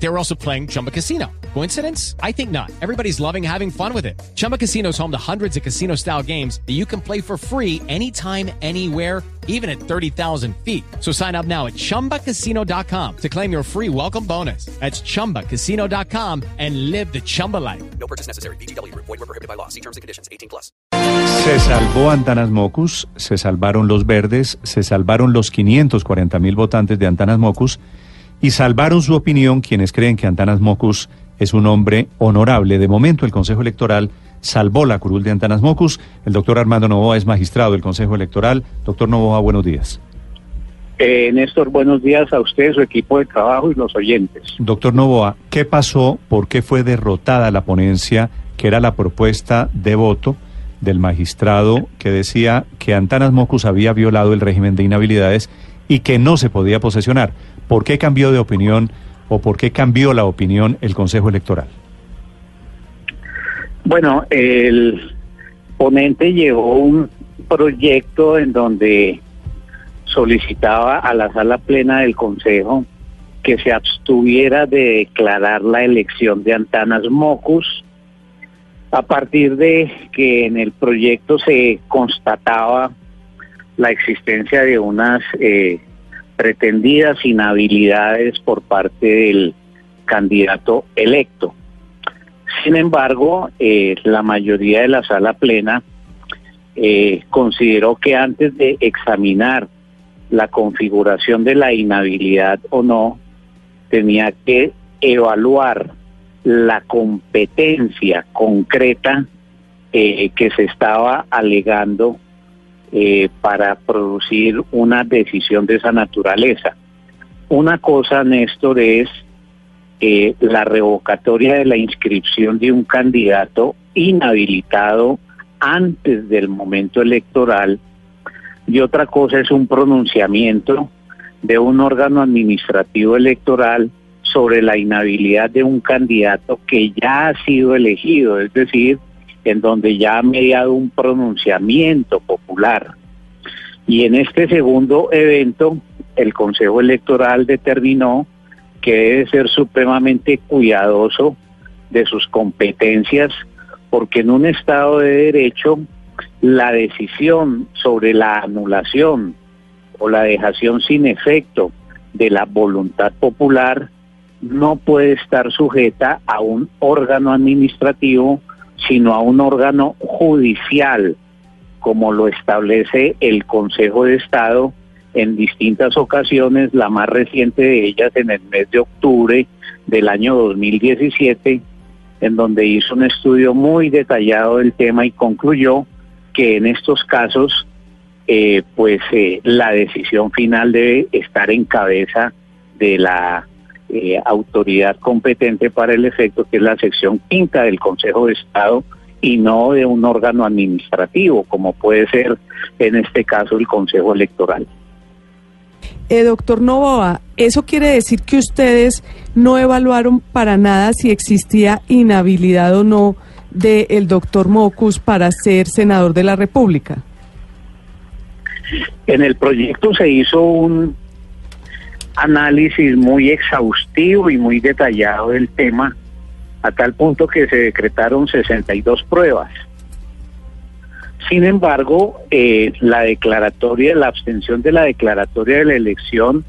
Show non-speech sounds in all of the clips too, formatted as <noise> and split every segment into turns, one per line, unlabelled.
They were also playing Chumba Casino. Coincidence? I think not. Everybody's loving having fun with it. Chumba Casino is home to hundreds of casino style games that you can play for free anytime, anywhere, even at 30,000 feet. So sign up now at chumbacasino.com to claim your free welcome bonus. That's chumbacasino.com and live the Chumba life.
No purchase necessary. BGW. Void were prohibited by law. See terms and conditions. 18 plus.
Se salvó Antanas Mocus, se salvaron los verdes, se salvaron los 540 mil votantes de Antanas Mocus y salvaron su opinión quienes creen que Antanas Mocus es un hombre honorable. De momento el Consejo Electoral salvó la curul de Antanas Mocus. El doctor Armando Novoa es magistrado del Consejo Electoral. Doctor Novoa, buenos días.
Eh, Néstor, buenos días a usted, su equipo de trabajo y los oyentes.
Doctor Novoa, ¿qué pasó? ¿Por qué fue derrotada la ponencia que era la propuesta de voto del magistrado que decía que Antanas Mocus había violado el régimen de inhabilidades y que no se podía posesionar? ¿Por qué cambió de opinión o por qué cambió la opinión el Consejo Electoral?
Bueno, el ponente llevó un proyecto en donde solicitaba a la sala plena del Consejo que se abstuviera de declarar la elección de Antanas Mocus a partir de que en el proyecto se constataba la existencia de unas eh, pretendidas inhabilidades por parte del candidato electo. Sin embargo, eh, la mayoría de la sala plena eh, consideró que antes de examinar la configuración de la inhabilidad o no, tenía que evaluar la competencia concreta eh, que se estaba alegando eh, para producir una decisión de esa naturaleza. Una cosa, Néstor, es eh, la revocatoria de la inscripción de un candidato inhabilitado antes del momento electoral y otra cosa es un pronunciamiento de un órgano administrativo electoral sobre la inhabilidad de un candidato que ya ha sido elegido, es decir, en donde ya ha mediado un pronunciamiento popular. Y en este segundo evento, el Consejo Electoral determinó que debe ser supremamente cuidadoso de sus competencias, porque en un Estado de Derecho la decisión sobre la anulación o la dejación sin efecto de la voluntad popular no puede estar sujeta a un órgano administrativo, sino a un órgano judicial, como lo establece el Consejo de Estado en distintas ocasiones, la más reciente de ellas en el mes de octubre del año 2017, en donde hizo un estudio muy detallado del tema y concluyó que en estos casos, eh, pues eh, la decisión final debe estar en cabeza de la eh, autoridad competente para el efecto, que es la sección quinta del Consejo de Estado, y no de un órgano administrativo, como puede ser en este caso el Consejo Electoral.
Eh, doctor Novoa, ¿eso quiere decir que ustedes no evaluaron para nada si existía inhabilidad o no del doctor Mocus para ser senador de la República?
En el proyecto se hizo un análisis muy exhaustivo y muy detallado del tema, a tal punto que se decretaron 62 pruebas. Sin embargo, eh, la declaratoria, la abstención de la declaratoria de la elección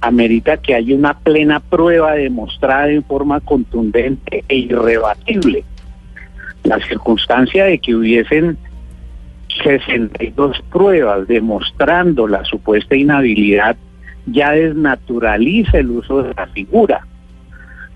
amerita que haya una plena prueba demostrada en forma contundente e irrebatible. La circunstancia de que hubiesen 62 pruebas demostrando la supuesta inhabilidad ya desnaturaliza el uso de la figura.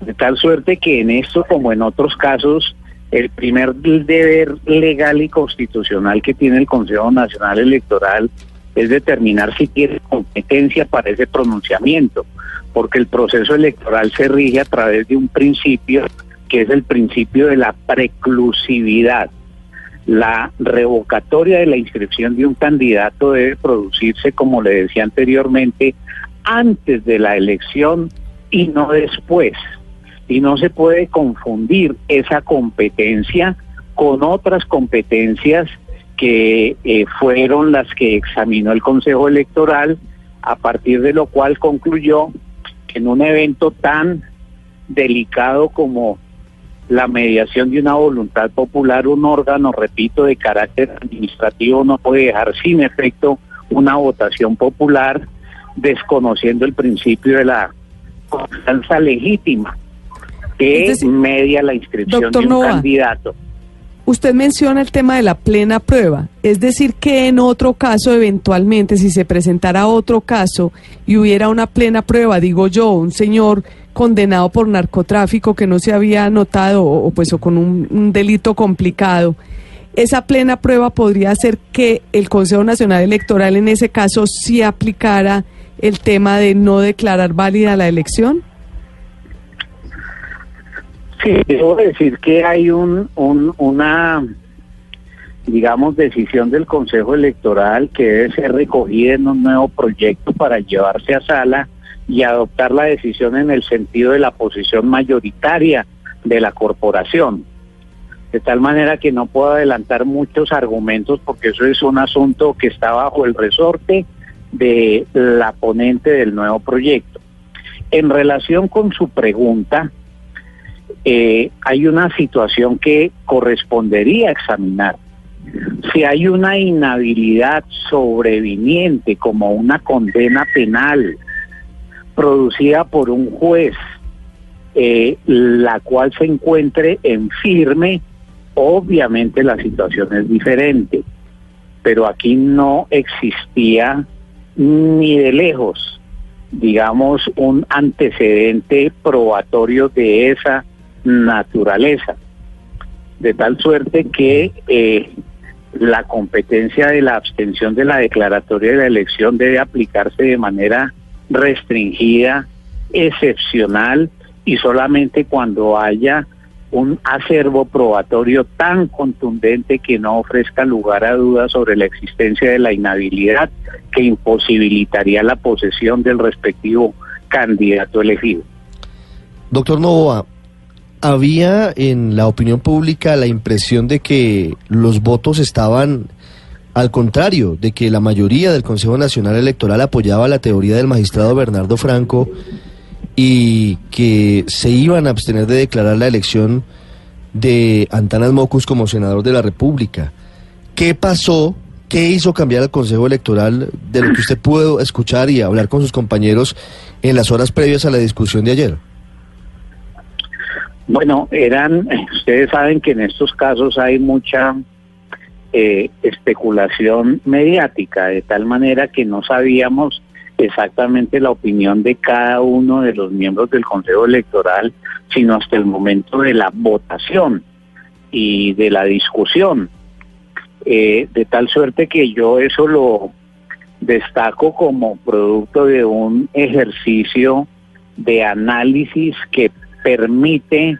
De tal suerte que en esto, como en otros casos, el primer deber legal y constitucional que tiene el Consejo Nacional Electoral es determinar si tiene competencia para ese pronunciamiento, porque el proceso electoral se rige a través de un principio que es el principio de la preclusividad. La revocatoria de la inscripción de un candidato debe producirse, como le decía anteriormente, antes de la elección y no después. Y no se puede confundir esa competencia con otras competencias que eh, fueron las que examinó el Consejo Electoral, a partir de lo cual concluyó que en un evento tan delicado como la mediación de una voluntad popular, un órgano, repito, de carácter administrativo no puede dejar sin efecto una votación popular desconociendo el principio de la confianza legítima que media la inscripción de un
Nova.
candidato.
Usted menciona el tema de la plena prueba, es decir, que en otro caso, eventualmente, si se presentara otro caso y hubiera una plena prueba, digo yo, un señor condenado por narcotráfico que no se había notado o, o pues o con un, un delito complicado, esa plena prueba podría hacer que el Consejo Nacional Electoral en ese caso sí aplicara el tema de no declarar válida la elección.
Sí, debo decir que hay un, un- una, digamos, decisión del Consejo Electoral que debe ser recogida en un nuevo proyecto para llevarse a sala y adoptar la decisión en el sentido de la posición mayoritaria de la corporación. De tal manera que no puedo adelantar muchos argumentos porque eso es un asunto que está bajo el resorte de la ponente del nuevo proyecto. En relación con su pregunta, eh, hay una situación que correspondería examinar. Si hay una inhabilidad sobreviniente como una condena penal producida por un juez, eh, la cual se encuentre en firme, obviamente la situación es diferente. Pero aquí no existía ni de lejos, digamos, un antecedente probatorio de esa naturaleza. De tal suerte que eh, la competencia de la abstención de la declaratoria de la elección debe aplicarse de manera restringida, excepcional y solamente cuando haya un acervo probatorio tan contundente que no ofrezca lugar a dudas sobre la existencia de la inhabilidad que imposibilitaría la posesión del respectivo candidato elegido.
Doctor Novoa, había en la opinión pública la impresión de que los votos estaban al contrario, de que la mayoría del Consejo Nacional Electoral apoyaba la teoría del magistrado Bernardo Franco y que se iban a abstener de declarar la elección de Antanas Mocus como senador de la República. ¿Qué pasó? ¿Qué hizo cambiar el Consejo Electoral de lo que usted pudo escuchar y hablar con sus compañeros en las horas previas a la discusión de ayer?
Bueno, eran, ustedes saben que en estos casos hay mucha eh, especulación mediática, de tal manera que no sabíamos exactamente la opinión de cada uno de los miembros del Consejo Electoral, sino hasta el momento de la votación y de la discusión. Eh, de tal suerte que yo eso lo destaco como producto de un ejercicio de análisis que permite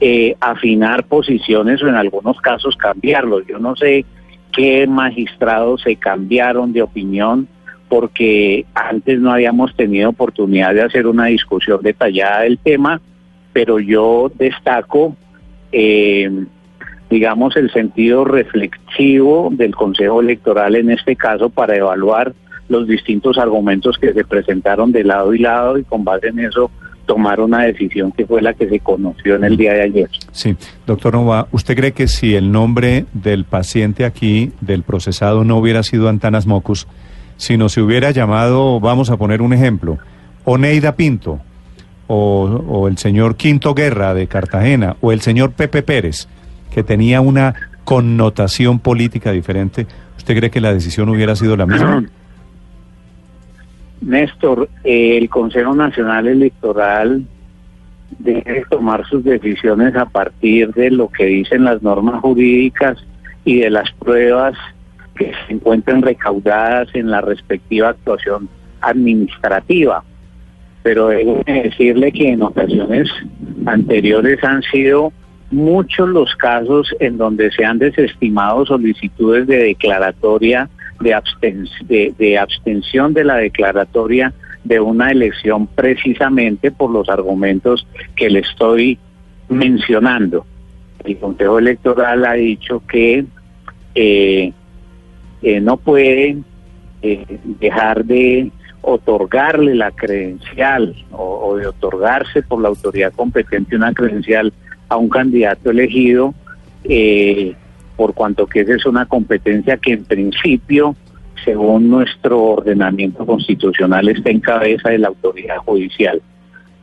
eh, afinar posiciones o en algunos casos cambiarlos. Yo no sé qué magistrados se cambiaron de opinión porque antes no habíamos tenido oportunidad de hacer una discusión detallada del tema, pero yo destaco, eh, digamos, el sentido reflexivo del Consejo Electoral en este caso para evaluar los distintos argumentos que se presentaron de lado y lado y con base en eso tomar una decisión que fue la que se conoció en el día de ayer.
Sí, doctor Nova, ¿usted cree que si el nombre del paciente aquí, del procesado, no hubiera sido Antanas Mocus, sino se hubiera llamado, vamos a poner un ejemplo, Oneida Pinto, o, o el señor Quinto Guerra de Cartagena, o el señor Pepe Pérez, que tenía una connotación política diferente, ¿usted cree que la decisión hubiera sido la misma? <clears throat>
Néstor, eh, el Consejo Nacional Electoral debe tomar sus decisiones a partir de lo que dicen las normas jurídicas y de las pruebas que se encuentren recaudadas en la respectiva actuación administrativa. Pero debo decirle que en ocasiones anteriores han sido muchos los casos en donde se han desestimado solicitudes de declaratoria de, absten de, abstención de la declaratoria de una elección precisamente por los argumentos que le estoy mencionando. el Consejo Electoral ha dicho que eh, eh, no pueden eh, dejar de otorgarle la credencial o de otorgarse por la autoridad competente una credencial a un candidato elegido, eh, por cuanto que esa es una competencia que en principio, según nuestro ordenamiento constitucional, está en cabeza de la autoridad judicial.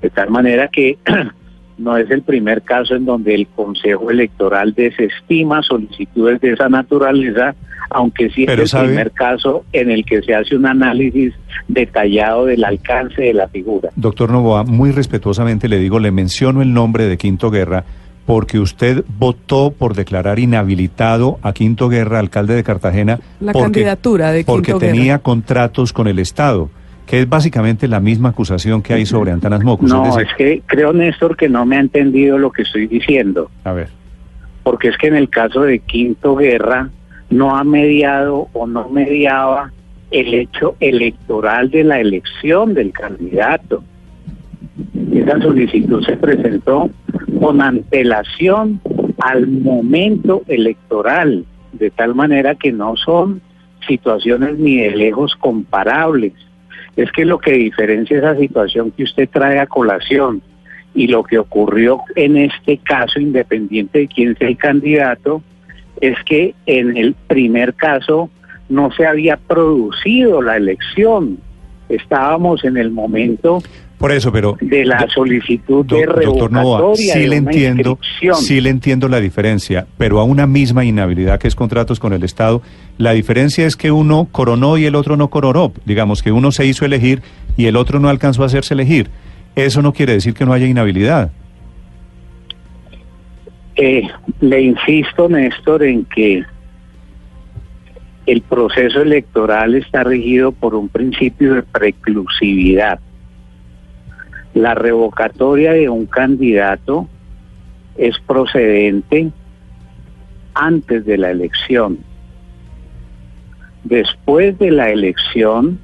De tal manera que <clears throat> no es el primer caso en donde el Consejo Electoral desestima solicitudes de esa naturaleza, aunque sí
Pero
es el
sabe-
primer caso en el que se hace un análisis detallado del alcance de la figura.
Doctor Novoa, muy respetuosamente le digo, le menciono el nombre de Quinto Guerra porque usted votó por declarar inhabilitado a Quinto Guerra, alcalde de Cartagena,
La
porque,
candidatura de
porque
Quinto Guerra.
tenía contratos con el Estado, que es básicamente la misma acusación que hay sobre Antanas Mocus.
No,
decir-
es que creo, Néstor, que no me ha entendido lo que estoy diciendo,
A ver,
porque es que en el caso de Quinto Guerra no ha mediado o no mediaba el hecho electoral de la elección del candidato. Esa solicitud se presentó con antelación al momento electoral, de tal manera que no son situaciones ni de lejos comparables. Es que lo que diferencia esa situación que usted trae a colación y lo que ocurrió en este caso, independiente de quién sea el candidato, es que en el primer caso no se había producido la elección. Estábamos en el momento
por eso, pero
de la solicitud de
doctor Novoa,
revocatoria
sí
de
le
una
entiendo, sí le entiendo la diferencia, pero a una misma inhabilidad que es contratos con el Estado, la diferencia es que uno coronó y el otro no coronó, digamos que uno se hizo elegir y el otro no alcanzó a hacerse elegir. Eso no quiere decir que no haya inhabilidad.
Eh, le insisto, Néstor, en que el proceso electoral está regido por un principio de preclusividad. La revocatoria de un candidato es procedente antes de la elección. Después de la elección,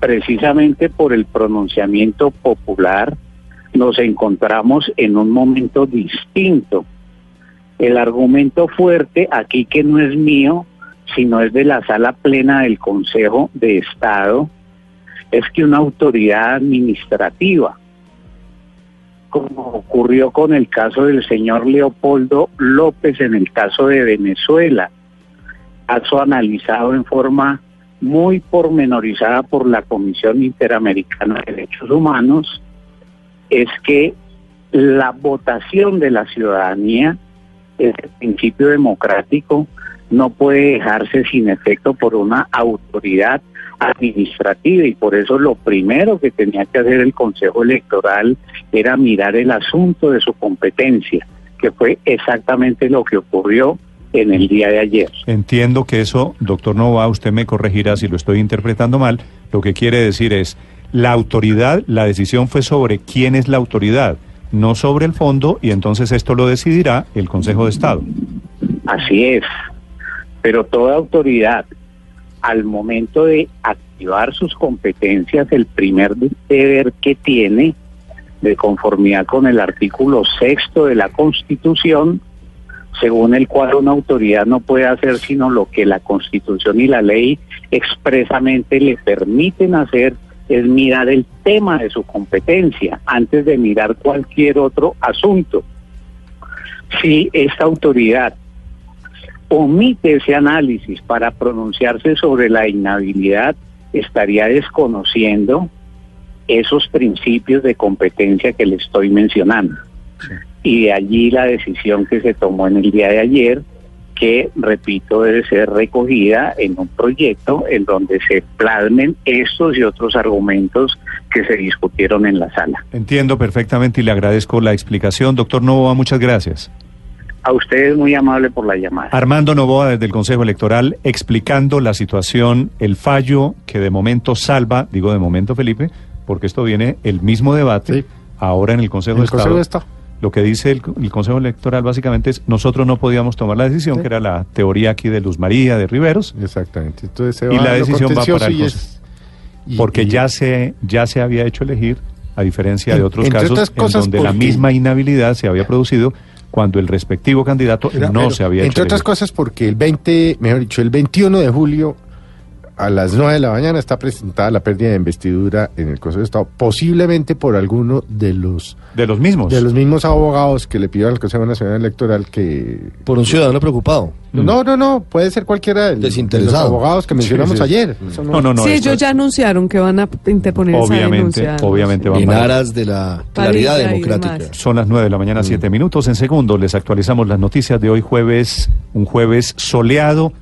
precisamente por el pronunciamiento popular, nos encontramos en un momento distinto. El argumento fuerte aquí que no es mío, sino es de la sala plena del Consejo de Estado, es que una autoridad administrativa, como ocurrió con el caso del señor Leopoldo López en el caso de Venezuela, caso analizado en forma muy pormenorizada por la Comisión Interamericana de Derechos Humanos, es que la votación de la ciudadanía, el principio democrático, no puede dejarse sin efecto por una autoridad administrativa y por eso lo primero que tenía que hacer el Consejo Electoral era mirar el asunto de su competencia, que fue exactamente lo que ocurrió en el día de ayer.
Entiendo que eso, doctor Nova, usted me corregirá si lo estoy interpretando mal, lo que quiere decir es, la autoridad, la decisión fue sobre quién es la autoridad, no sobre el fondo, y entonces esto lo decidirá el Consejo de Estado.
Así es, pero toda autoridad al momento de activar sus competencias, el primer deber que tiene, de conformidad con el artículo sexto de la Constitución, según el cual una autoridad no puede hacer sino lo que la Constitución y la ley expresamente le permiten hacer, es mirar el tema de su competencia antes de mirar cualquier otro asunto. Si esta autoridad omite ese análisis para pronunciarse sobre la inhabilidad, estaría desconociendo esos principios de competencia que le estoy mencionando. Y de allí la decisión que se tomó en el día de ayer, que, repito, debe ser recogida en un proyecto en donde se plasmen estos y otros argumentos que se discutieron en la sala.
Entiendo perfectamente y le agradezco la explicación. Doctor Novoa, muchas gracias.
A ustedes muy amable por la llamada.
Armando Novoa desde el Consejo Electoral explicando la situación, el fallo que de momento salva, digo de momento Felipe, porque esto viene el mismo debate
Sí.
ahora en el Consejo,
En
de,
el Consejo
Estado.
de Estado.
Lo que dice el, el Consejo Electoral básicamente es nosotros no podíamos tomar la decisión,
Sí.
que era la teoría aquí de Luz María, de Riveros,
Exactamente. Entonces se
Y
va
la
a lo
decisión va para el
y
Consejo.
es- y-
porque
y-
ya se ya se había hecho elegir, a diferencia de otros casos en donde la misma inhabilidad se había producido cuando el respectivo candidato
Era-
no
pero,
se había
Entre
hecho
otras
elegir.
cosas porque el 20, mejor dicho, el 21 de julio a las 9 de la mañana está presentada la pérdida de investidura en el Consejo de Estado, posiblemente por alguno de los
De los mismos.
de los mismos abogados que le pidieron al Consejo Nacional Electoral que
Por un ciudadano preocupado.
no, no, no, puede ser cualquiera de, de los
Desinteresado.
abogados que mencionamos
Sí, sí.
ayer. Eso
No, no, no.
sí, ellos
es-
ya anunciaron que van a interponer esa
Obviamente,
denuncia.
obviamente van
En aras de la claridad democrática.
Son las 9 de la mañana, 7 minutos. En segundos les actualizamos las noticias de hoy jueves, un jueves soleado